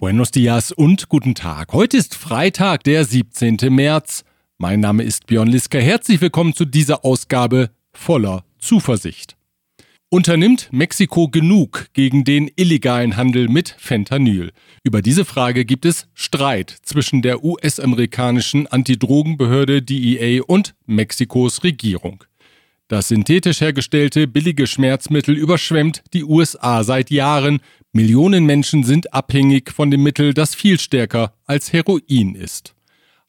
Buenos dias und guten Tag. Heute ist Freitag, der 17. März. Mein Name ist Björn Liska. Herzlich willkommen zu dieser Ausgabe voller Zuversicht. Unternimmt Mexiko genug gegen den illegalen Handel mit Fentanyl? Über diese Frage gibt es Streit zwischen der US-amerikanischen Antidrogenbehörde DEA und Mexikos Regierung. Das synthetisch hergestellte billige Schmerzmittel überschwemmt die USA seit Jahren. Millionen Menschen sind abhängig von dem Mittel, das viel stärker als Heroin ist.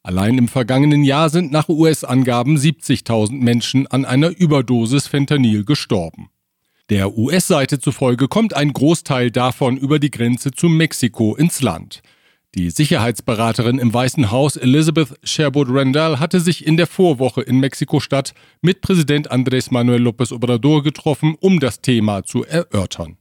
Allein im vergangenen Jahr sind nach US-Angaben 70.000 Menschen an einer Überdosis Fentanyl gestorben. Der US-Seite zufolge kommt ein Großteil davon über die Grenze zu Mexiko ins Land. Die Sicherheitsberaterin im Weißen Haus Elizabeth Sherwood Randall hatte sich in der Vorwoche in Mexiko-Stadt mit Präsident Andrés Manuel López Obrador getroffen, um das Thema zu erörtern.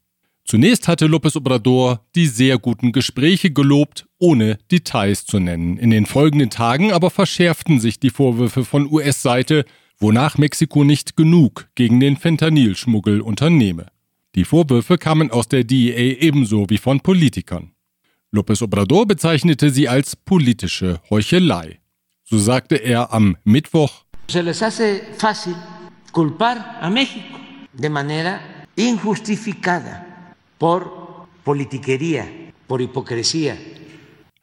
Zunächst hatte López Obrador die sehr guten Gespräche gelobt, ohne Details zu nennen. In den folgenden Tagen aber verschärften sich die Vorwürfe von US-Seite, wonach Mexiko nicht genug gegen den Fentanyl-Schmuggel unternehme. Die Vorwürfe kamen aus der DEA ebenso wie von Politikern. López Obrador bezeichnete sie als politische Heuchelei. So sagte er am Mittwoch, Se les hace fácil culpar a México de manera injustificada por politiquería, por hipocresía.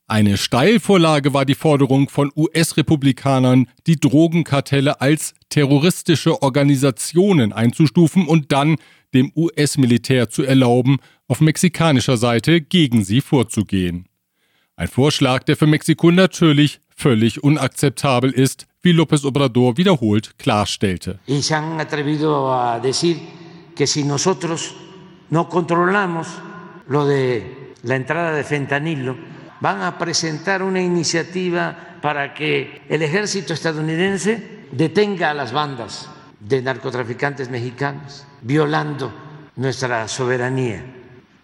Eine Steilvorlage war die Forderung von US-Republikanern, die Drogenkartelle als terroristische Organisationen einzustufen und dann dem US-Militär zu erlauben, auf mexikanischer Seite gegen sie vorzugehen. Ein Vorschlag, der für Mexiko natürlich völlig unakzeptabel ist, wie López Obrador wiederholt klarstellte. Y se han atrevido a decir que si nosotros no controlamos lo de la entrada de fentanilo, van a presentar una iniciativa para que el ejército estadounidense detenga a las bandas de narcotraficantes mexicanos, violando nuestra soberanía.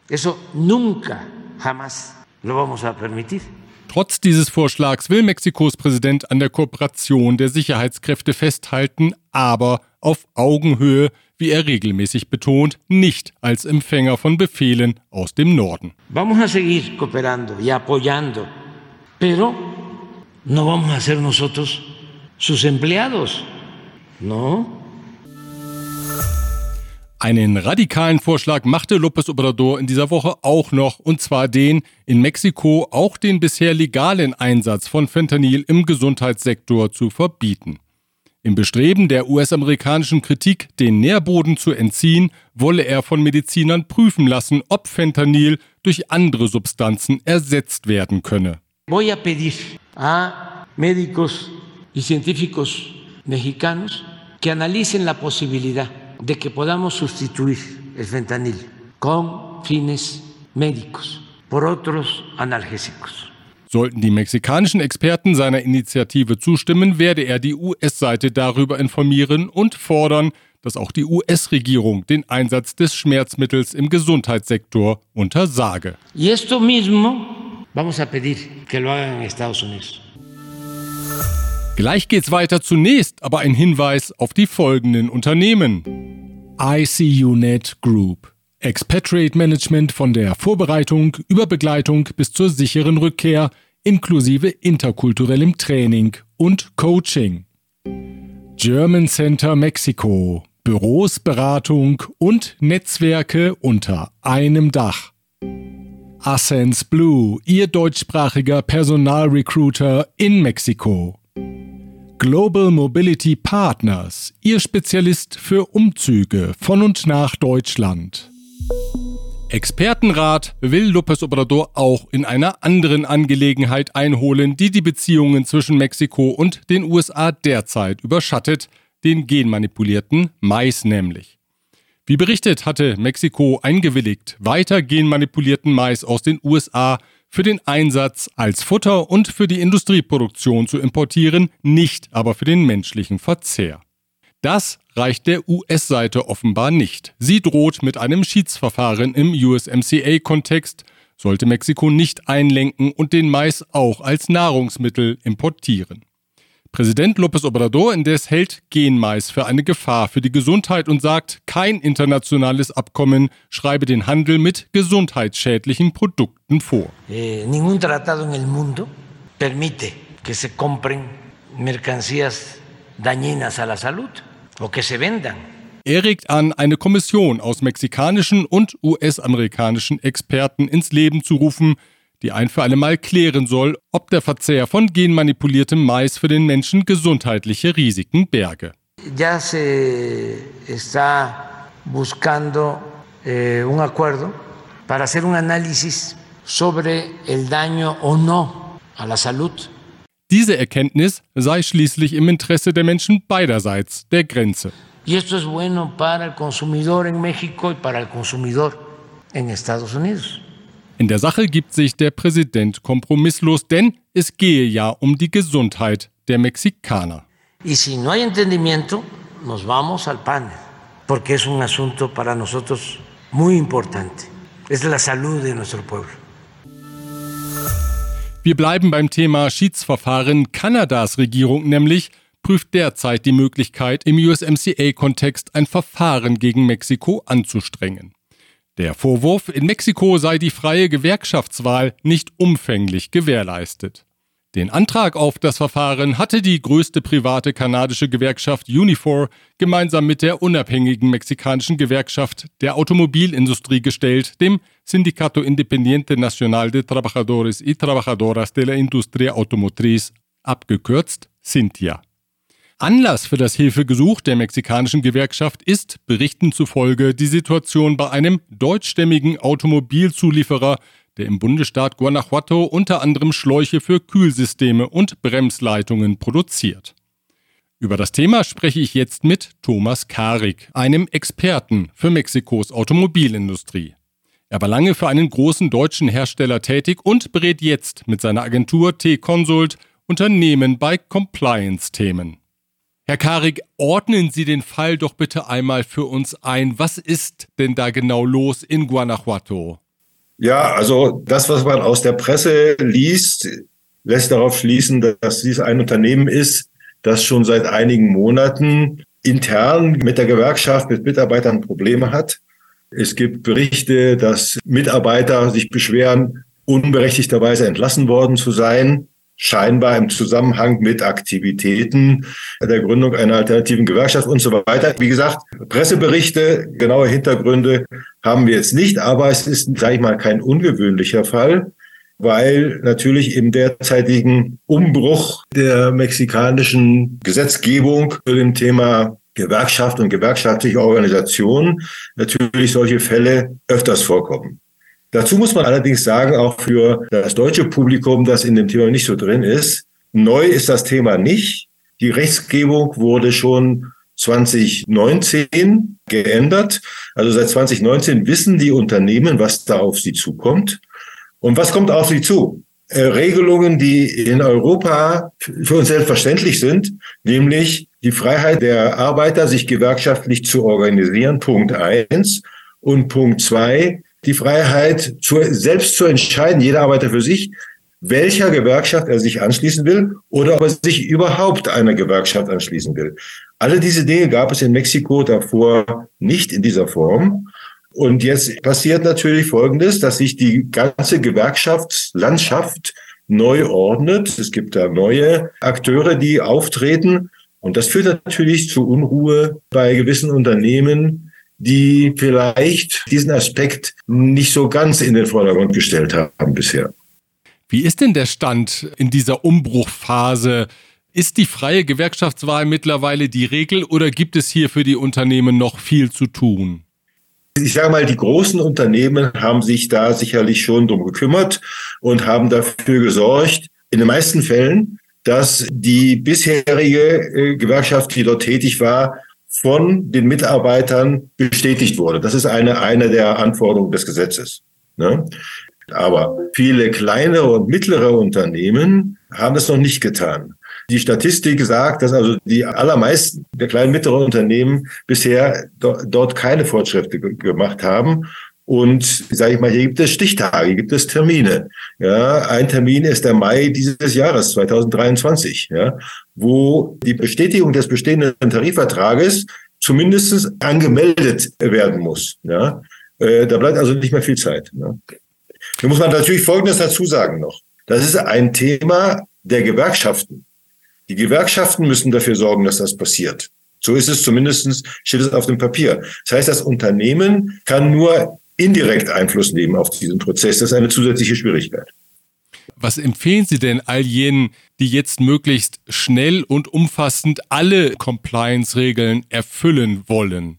Eso nunca, jamás lo vamos a permitir. Trotz dieses Vorschlags will Mexikos Präsident an der Kooperation der Sicherheitskräfte festhalten, aber auf Augenhöhe, wie er regelmäßig betont, nicht als Empfänger von Befehlen aus dem Norden. Vamos a seguir cooperando y apoyando, pero no vamos a ser nosotros sus empleados. No. Einen radikalen Vorschlag machte López Obrador in dieser Woche auch noch, und zwar den, in Mexiko auch den bisher legalen Einsatz von Fentanyl im Gesundheitssektor zu verbieten. Im Bestreben der US-amerikanischen Kritik, den Nährboden zu entziehen, wolle er von Medizinern prüfen lassen, ob Fentanyl durch andere Substanzen ersetzt werden könne. Voy a pedir a médicos y científicos mexicanos que analicen la posibilidad de que podamos sustituir el fentanil con fines médicos por otros analgésicos. Sollten die mexikanischen Experten seiner Initiative zustimmen, werde er die US-Seite darüber informieren und fordern, dass auch die US-Regierung den Einsatz des Schmerzmittels im Gesundheitssektor untersage. Y esto mismo vamos a pedir que lo hagan en Estados Unidos. Gleich geht's weiter zunächst, aber ein Hinweis auf die folgenden Unternehmen. ICUNet Group. Expatriate Management von der Vorbereitung über Begleitung bis zur sicheren Rückkehr inklusive interkulturellem Training und Coaching. German Center Mexiko. Büros, Beratung und Netzwerke unter einem Dach. Ascens Blue, Ihr deutschsprachiger Personalrecruiter in Mexiko. Global Mobility Partners, Ihr Spezialist für Umzüge von und nach Deutschland. Expertenrat will López Obrador auch in einer anderen Angelegenheit einholen, die die Beziehungen zwischen Mexiko und den USA derzeit überschattet, den genmanipulierten Mais nämlich. Wie berichtet hatte Mexiko eingewilligt, weiter genmanipulierten Mais aus den USA für den Einsatz als Futter und für die Industrieproduktion zu importieren, nicht aber für den menschlichen Verzehr. Das reicht der US-Seite offenbar nicht. Sie droht mit einem Schiedsverfahren im USMCA-Kontext, sollte Mexiko nicht einlenken und den Mais auch als Nahrungsmittel importieren. Präsident López Obrador indes hält Genmais für eine Gefahr für die Gesundheit und sagt, kein internationales Abkommen schreibe den Handel mit gesundheitsschädlichen Produkten vor. Eh, ningún tratado en el mundo permite que se compren o que se vendan. Er regt an, eine Kommission aus mexikanischen und US-amerikanischen Experten ins Leben zu rufen, die ein für alle Mal klären soll, ob der Verzehr von genmanipuliertem Mais für den Menschen gesundheitliche Risiken berge. Ya se está buscando eh, un acuerdo para hacer un análisis sobre el daño o no a la salud. Diese Erkenntnis sei schließlich im Interesse der Menschen beiderseits der Grenze. Y esto es bueno para el consumidor en México y para el consumidor en Estados Unidos. In der Sache gibt sich der Präsident kompromisslos, denn es gehe ja um die Gesundheit der Mexikaner. Y si no hay entendimiento, nos vamos al panel, porque es un asunto para nosotros muy importante. Es la salud de nuestro pueblo. Wir bleiben beim Thema Schiedsverfahren. Kanadas Regierung nämlich prüft derzeit die Möglichkeit, im USMCA-Kontext ein Verfahren gegen Mexiko anzustrengen. Der Vorwurf, in Mexiko sei die freie Gewerkschaftswahl nicht umfänglich gewährleistet. Den Antrag auf das Verfahren hatte die größte private kanadische Gewerkschaft Unifor gemeinsam mit der unabhängigen mexikanischen Gewerkschaft der Automobilindustrie gestellt, dem Sindicato Independiente Nacional de Trabajadores y Trabajadoras de la Industria Automotriz, abgekürzt Cintia. Anlass für das Hilfegesuch der mexikanischen Gewerkschaft ist, Berichten zufolge, die Situation bei einem deutschstämmigen Automobilzulieferer, der im Bundesstaat Guanajuato unter anderem Schläuche für Kühlsysteme und Bremsleitungen produziert. Über das Thema spreche ich jetzt mit Thomas Karik, einem Experten für Mexikos Automobilindustrie. Er war lange für einen großen deutschen Hersteller tätig und berät jetzt mit seiner Agentur T-Consult Unternehmen bei Compliance-Themen. Herr Karik, ordnen Sie den Fall doch bitte einmal für uns ein. Was ist denn da genau los in Guanajuato? Ja, also das, was man aus der Presse liest, lässt darauf schließen, dass dies ein Unternehmen ist, das schon seit einigen Monaten intern mit der Gewerkschaft, mit Mitarbeitern Probleme hat. Es gibt Berichte, dass Mitarbeiter sich beschweren, unberechtigterweise entlassen worden zu sein scheinbar im Zusammenhang mit Aktivitäten der Gründung einer alternativen Gewerkschaft und so weiter. Wie gesagt, Presseberichte, genaue Hintergründe haben wir jetzt nicht, aber es ist, sage ich mal, kein ungewöhnlicher Fall, weil natürlich im derzeitigen Umbruch der mexikanischen Gesetzgebung für dem Thema Gewerkschaft und gewerkschaftliche Organisation natürlich solche Fälle öfters vorkommen. Dazu muss man allerdings sagen, auch für das deutsche Publikum, das in dem Thema nicht so drin ist, neu ist das Thema nicht. Die Rechtsgebung wurde schon 2019 geändert. Also seit 2019 wissen die Unternehmen, was da auf sie zukommt. Und was kommt auf sie zu? Äh, Regelungen, die in Europa für uns selbstverständlich sind, nämlich die Freiheit der Arbeiter, sich gewerkschaftlich zu organisieren, Punkt eins. Und Punkt zwei, die Freiheit, zu, selbst zu entscheiden, jeder Arbeiter für sich, welcher Gewerkschaft er sich anschließen will oder ob er sich überhaupt einer Gewerkschaft anschließen will. Alle diese Dinge gab es in Mexiko davor nicht in dieser Form. Und jetzt passiert natürlich Folgendes, dass sich die ganze Gewerkschaftslandschaft neu ordnet. Es gibt da neue Akteure, die auftreten. Und das führt natürlich zu Unruhe bei gewissen Unternehmen, die vielleicht diesen Aspekt nicht so ganz in den Vordergrund gestellt haben bisher. Wie ist denn der Stand in dieser Umbruchphase? Ist die freie Gewerkschaftswahl mittlerweile die Regel oder gibt es hier für die Unternehmen noch viel zu tun? Ich sage mal, die großen Unternehmen haben sich da sicherlich schon drum gekümmert und haben dafür gesorgt, in den meisten Fällen, dass die bisherige äh, Gewerkschaft, die dort tätig war, von den Mitarbeitern bestätigt wurde. Das ist eine, eine der Anforderungen des Gesetzes. Ne? Aber viele kleinere und mittlere Unternehmen haben das noch nicht getan. Die Statistik sagt, dass also die allermeisten der kleinen mittleren Unternehmen bisher do, dort keine Fortschritte gemacht haben. Und sage ich mal, hier gibt es Stichtage, hier gibt es Termine. Ja, ein Termin ist der Mai dieses Jahres 2023, ja, wo die Bestätigung des bestehenden Tarifvertrages zumindest angemeldet werden muss. Ja, äh, da bleibt also nicht mehr viel Zeit. Ja. Da muss man natürlich Folgendes dazu sagen noch: Das ist ein Thema der Gewerkschaften. Die Gewerkschaften müssen dafür sorgen, dass das passiert. So ist es zumindest, steht es auf dem Papier. Das heißt, das Unternehmen kann nur indirekt Einfluss nehmen auf diesen Prozess. Das ist eine zusätzliche Schwierigkeit. Was empfehlen Sie denn all jenen, die jetzt möglichst schnell und umfassend alle Compliance-Regeln erfüllen wollen?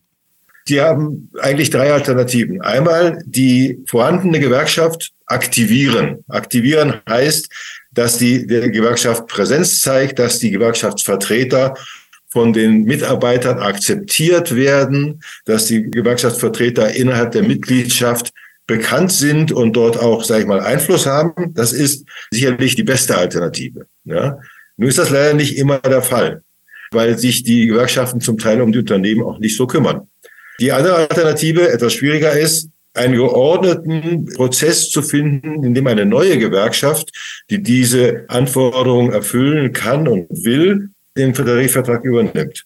Sie haben eigentlich drei Alternativen. Einmal die vorhandene Gewerkschaft aktivieren. Aktivieren heißt, dass die, die Gewerkschaft Präsenz zeigt, dass die Gewerkschaftsvertreter von den Mitarbeitern akzeptiert werden, dass die Gewerkschaftsvertreter innerhalb der Mitgliedschaft bekannt sind und dort auch, sage ich mal, Einfluss haben. Das ist sicherlich die beste Alternative. Ja. Nun ist das leider nicht immer der Fall, weil sich die Gewerkschaften zum Teil um die Unternehmen auch nicht so kümmern. Die andere Alternative, etwas schwieriger ist, einen geordneten Prozess zu finden, in dem eine neue Gewerkschaft, die diese Anforderungen erfüllen kann und will, den Tarifvertrag übernimmt.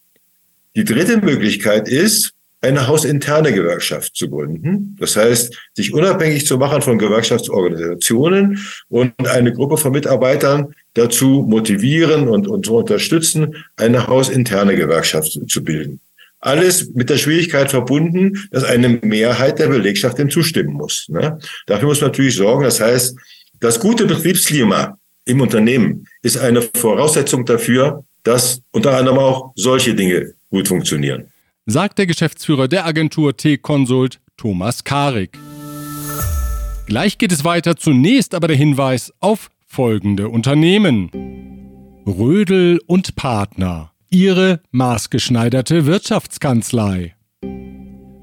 Die dritte Möglichkeit ist, eine hausinterne Gewerkschaft zu gründen. Das heißt, sich unabhängig zu machen von Gewerkschaftsorganisationen und eine Gruppe von Mitarbeitern dazu motivieren und, und zu unterstützen, eine hausinterne Gewerkschaft zu bilden. Alles mit der Schwierigkeit verbunden, dass eine Mehrheit der Belegschaft dem zustimmen muss. Ne? Dafür muss man natürlich sorgen. Das heißt, das gute Betriebsklima im Unternehmen ist eine Voraussetzung dafür, dass unter anderem auch solche Dinge gut funktionieren. Sagt der Geschäftsführer der Agentur T-Consult, Thomas Karik. Gleich geht es weiter, zunächst aber der Hinweis auf folgende Unternehmen. Rödel und Partner, ihre maßgeschneiderte Wirtschaftskanzlei.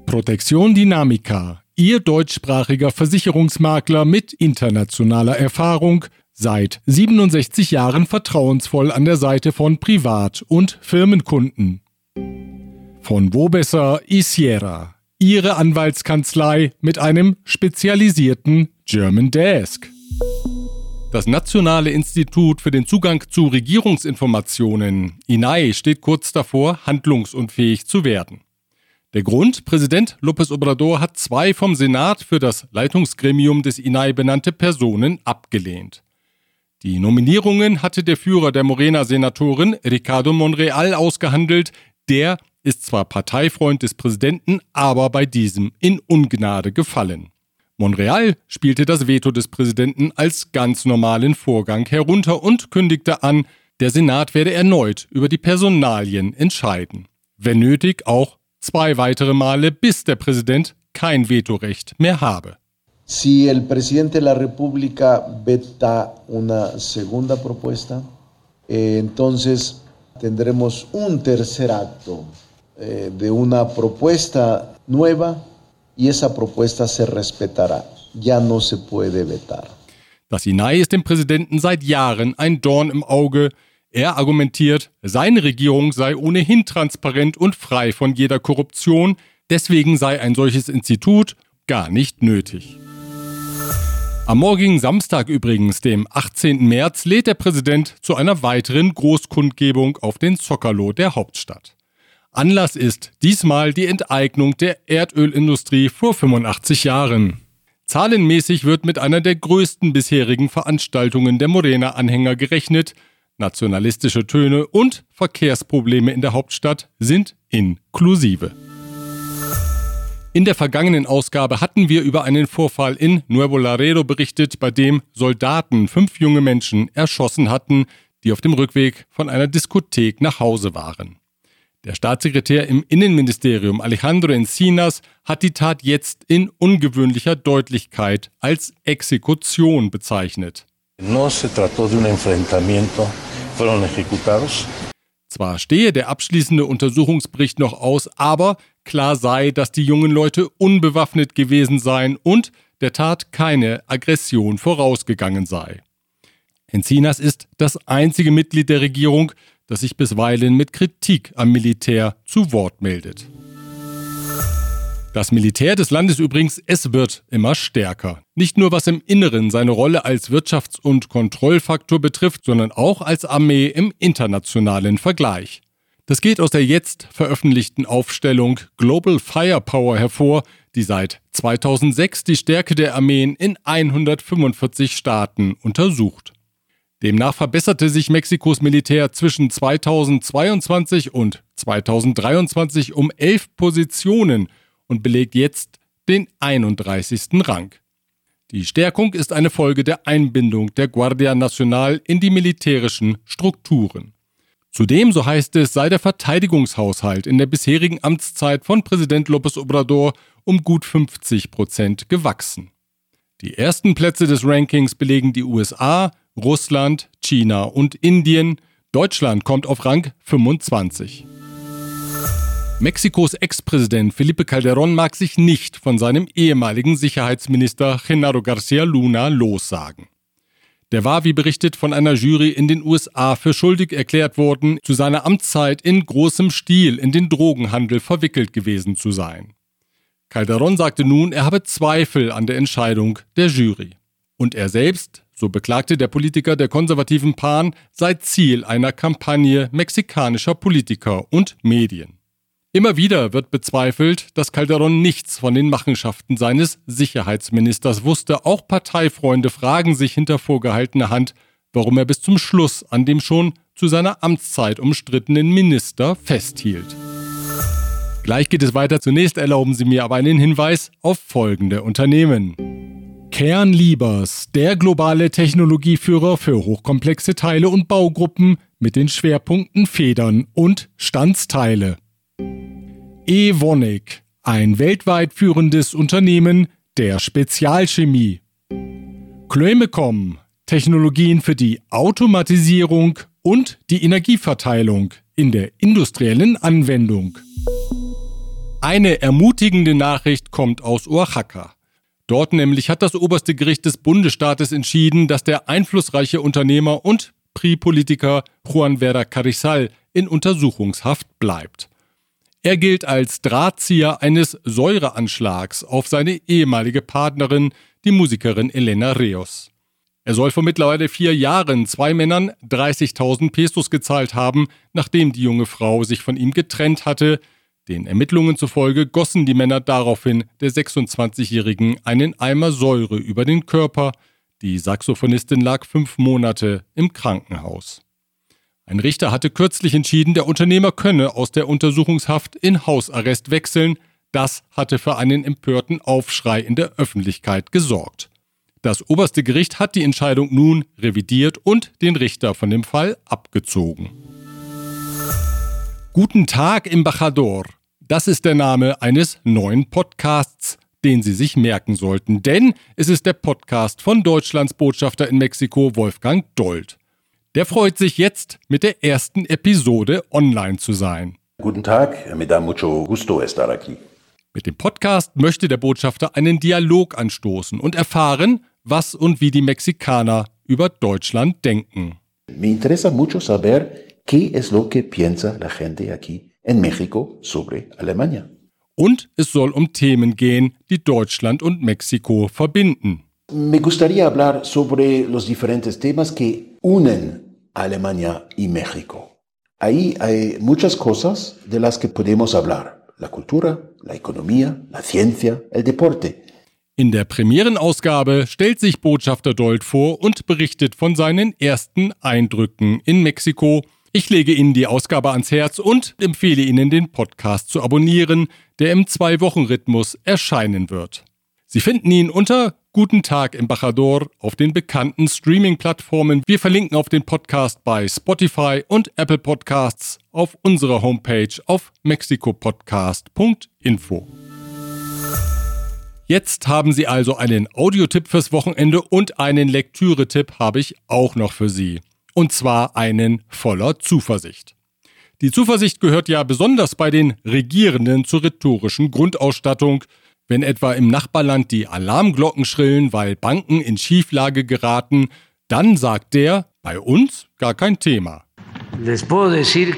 Protection Dynamica, ihr deutschsprachiger Versicherungsmakler mit internationaler Erfahrung Seit 67 Jahren vertrauensvoll an der Seite von Privat- und Firmenkunden. Von Wobesser Isiera, Ihre Anwaltskanzlei mit einem spezialisierten German Desk. Das Nationale Institut für den Zugang zu Regierungsinformationen, INAI, steht kurz davor, handlungsunfähig zu werden. Der Grund, Präsident López Obrador hat zwei vom Senat für das Leitungsgremium des INAI benannte Personen abgelehnt. Die Nominierungen hatte der Führer der Morena-Senatorin Ricardo Monreal ausgehandelt. Der ist zwar Parteifreund des Präsidenten, aber bei diesem in Ungnade gefallen. Monreal spielte das Veto des Präsidenten als ganz normalen Vorgang herunter und kündigte an, der Senat werde erneut über die Personalien entscheiden. Wenn nötig auch zwei weitere Male, bis der Präsident kein Vetorecht mehr habe. Si el presidente de la República veta una segunda propuesta, eh, entonces tendremos un tercer acto eh, de una propuesta nueva y esa propuesta se respetará. Ya no se puede vetar. Das INAI ist dem Präsidenten seit Jahren ein Dorn im Auge. Er argumentiert, seine Regierung sei ohnehin transparent und frei von jeder Korruption, deswegen sei ein solches Institut gar nicht nötig. Am morgigen Samstag übrigens, dem 18. März, lädt der Präsident zu einer weiteren Großkundgebung auf den Zockerlo der Hauptstadt. Anlass ist diesmal die Enteignung der Erdölindustrie vor 85 Jahren. Zahlenmäßig wird mit einer der größten bisherigen Veranstaltungen der Morena-Anhänger gerechnet. Nationalistische Töne und Verkehrsprobleme in der Hauptstadt sind inklusive. In der vergangenen Ausgabe hatten wir über einen Vorfall in Nuevo Laredo berichtet, bei dem Soldaten fünf junge Menschen erschossen hatten, die auf dem Rückweg von einer Diskothek nach Hause waren. Der Staatssekretär im Innenministerium Alejandro Encinas hat die Tat jetzt in ungewöhnlicher Deutlichkeit als Exekution bezeichnet. No se trató de un enfrentamiento, fueron ejecutados. Zwar stehe der abschließende Untersuchungsbericht noch aus, aber klar sei, dass die jungen Leute unbewaffnet gewesen seien und der Tat keine Aggression vorausgegangen sei. Encinas ist das einzige Mitglied der Regierung, das sich bisweilen mit Kritik am Militär zu Wort meldet. Das Militär des Landes übrigens, es wird immer stärker. Nicht nur was im Inneren seine Rolle als Wirtschafts- und Kontrollfaktor betrifft, sondern auch als Armee im internationalen Vergleich. Das geht aus der jetzt veröffentlichten Aufstellung Global Firepower hervor, die seit 2006 die Stärke der Armeen in 145 Staaten untersucht. Demnach verbesserte sich Mexikos Militär zwischen 2022 und 2023 um elf Positionen und belegt jetzt den 31. Rang. Die Stärkung ist eine Folge der Einbindung der Guardia Nacional in die militärischen Strukturen. Zudem, so heißt es, sei der Verteidigungshaushalt in der bisherigen Amtszeit von Präsident López Obrador um gut 50 Prozent gewachsen. Die ersten Plätze des Rankings belegen die USA, Russland, China und Indien. Deutschland kommt auf Rang 25. Mexikos Ex-Präsident Felipe Calderón mag sich nicht von seinem ehemaligen Sicherheitsminister Genaro García Luna lossagen. Der war, wie berichtet, von einer Jury in den USA für schuldig erklärt worden, zu seiner Amtszeit in großem Stil in den Drogenhandel verwickelt gewesen zu sein. Calderón sagte nun, er habe Zweifel an der Entscheidung der Jury. Und er selbst, so beklagte der Politiker der konservativen PAN, sei Ziel einer Kampagne mexikanischer Politiker und Medien. Immer wieder wird bezweifelt, dass Calderon nichts von den Machenschaften seines Sicherheitsministers wusste. Auch Parteifreunde fragen sich hinter vorgehaltener Hand, warum er bis zum Schluss an dem schon zu seiner Amtszeit umstrittenen Minister festhielt. Gleich geht es weiter. Zunächst erlauben Sie mir aber einen Hinweis auf folgende Unternehmen. Kern Liebers, der globale Technologieführer für hochkomplexe Teile und Baugruppen mit den Schwerpunkten Federn und Standsteile. Evonik, ein weltweit führendes Unternehmen der Spezialchemie. Chloemecom, Technologien für die Automatisierung und die Energieverteilung in der industriellen Anwendung. Eine ermutigende Nachricht kommt aus Oaxaca. Dort nämlich hat das oberste Gericht des Bundesstaates entschieden, dass der einflussreiche Unternehmer und Pri-Politiker Juan Vera Carrizal in Untersuchungshaft bleibt. Er gilt als Drahtzieher eines Säureanschlags auf seine ehemalige Partnerin, die Musikerin Elena Reos. Er soll vor mittlerweile vier Jahren zwei Männern 30.000 Pesos gezahlt haben, nachdem die junge Frau sich von ihm getrennt hatte. Den Ermittlungen zufolge gossen die Männer daraufhin der 26-Jährigen einen Eimer Säure über den Körper. Die Saxophonistin lag fünf Monate im Krankenhaus. Ein Richter hatte kürzlich entschieden, der Unternehmer könne aus der Untersuchungshaft in Hausarrest wechseln. Das hatte für einen empörten Aufschrei in der Öffentlichkeit gesorgt. Das oberste Gericht hat die Entscheidung nun revidiert und den Richter von dem Fall abgezogen. Guten Tag, Embajador. Das ist der Name eines neuen Podcasts, den Sie sich merken sollten, denn es ist der Podcast von Deutschlands Botschafter in Mexiko, Wolfgang Dold. Der freut sich jetzt, mit der ersten Episode online zu sein. Guten Tag, me da mucho gusto estar aquí. Mit dem Podcast möchte der Botschafter einen Dialog anstoßen und erfahren, was und wie die Mexikaner über Deutschland denken. Me interesa mucho saber qué es lo que piensa la gente aquí en México sobre Alemania. Und es soll um Themen gehen, die Deutschland und Mexiko verbinden. Me gustaría hablar sobre los diferentes temas que unen Alemania y México. Ahí hay muchas cosas de las que podemos hablar. La cultura, la economía, la ciencia, el deporte. In der Premierenausgabe stellt sich Botschafter Dold vor und berichtet von seinen ersten Eindrücken in Mexiko. Ich lege Ihnen die Ausgabe ans Herz und empfehle Ihnen, den Podcast zu abonnieren, der im Zwei-Wochen-Rhythmus erscheinen wird. Sie finden ihn unter Guten Tag, Embajador auf den bekannten Streaming-Plattformen. Wir verlinken auf den Podcast bei Spotify und Apple Podcasts auf unserer Homepage auf mexikopodcast.info. Jetzt haben Sie also einen Audiotipp fürs Wochenende und einen Lektüre-Tipp habe ich auch noch für Sie. Und zwar einen voller Zuversicht. Die Zuversicht gehört ja besonders bei den Regierenden zur rhetorischen Grundausstattung – wenn etwa im in Schieflage geraten, dann sagt der, bei uns gar kein Thema. Les puedo decir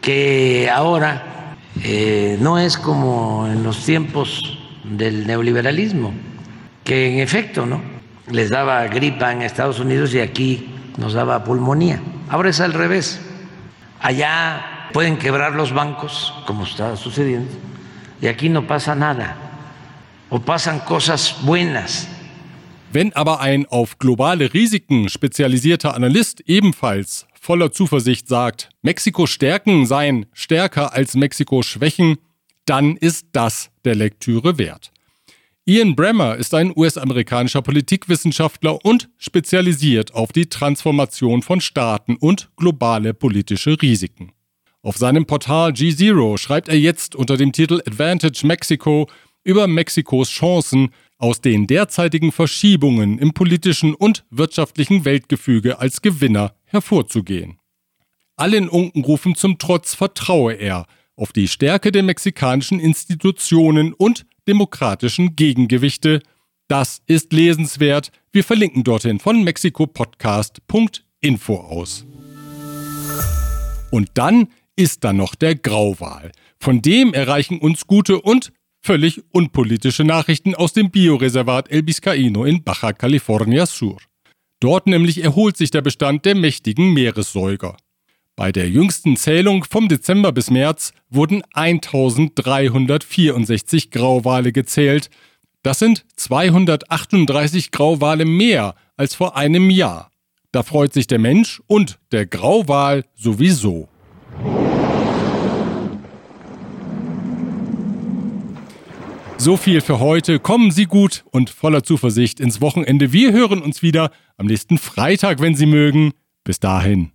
que ahora Eh, no es como en los tiempos del neoliberalismo, que en efecto, ¿no? Les daba gripa en Estados Unidos y aquí nos daba pulmonía. Ahora es al revés. Allá pueden quebrar los bancos, como está sucediendo, y aquí no pasa nada. O pasan cosas buenas. Wenn aber ein auf globale Risiken spezialisierter Analyst ebenfalls voller Zuversicht sagt, Mexiko stärken seien stärker als Mexiko schwächen, dann ist das der Lektüre wert. Ian Bremmer ist ein US-amerikanischer Politikwissenschaftler und spezialisiert auf die Transformation von Staaten und globale politische Risiken. Auf seinem Portal G0 schreibt er jetzt unter dem Titel Advantage Mexico über Mexikos Chancen, aus den derzeitigen Verschiebungen im politischen und wirtschaftlichen Weltgefüge als Gewinner hervorzugehen. Allen Unkenrufen zum Trotz vertraue er auf die Stärke der mexikanischen Institutionen und demokratischen Gegengewichte. Das ist lesenswert. Wir verlinken dorthin von mexikopodcast.info aus. Und dann ist da noch der Grauwal. Von dem erreichen uns gute und völlig unpolitische Nachrichten aus dem Bioreservat El Biscaino in Baja California Sur. Dort nämlich erholt sich der Bestand der mächtigen Meeressäuger. Bei der jüngsten Zählung vom Dezember bis März wurden 1364 Grauwale gezählt. Das sind 238 Grauwale mehr als vor einem Jahr. Da freut sich der Mensch und der Grauwal sowieso. So viel für heute. Kommen Sie gut und voller Zuversicht ins Wochenende. Wir hören uns wieder am nächsten Freitag, wenn Sie mögen. Bis dahin.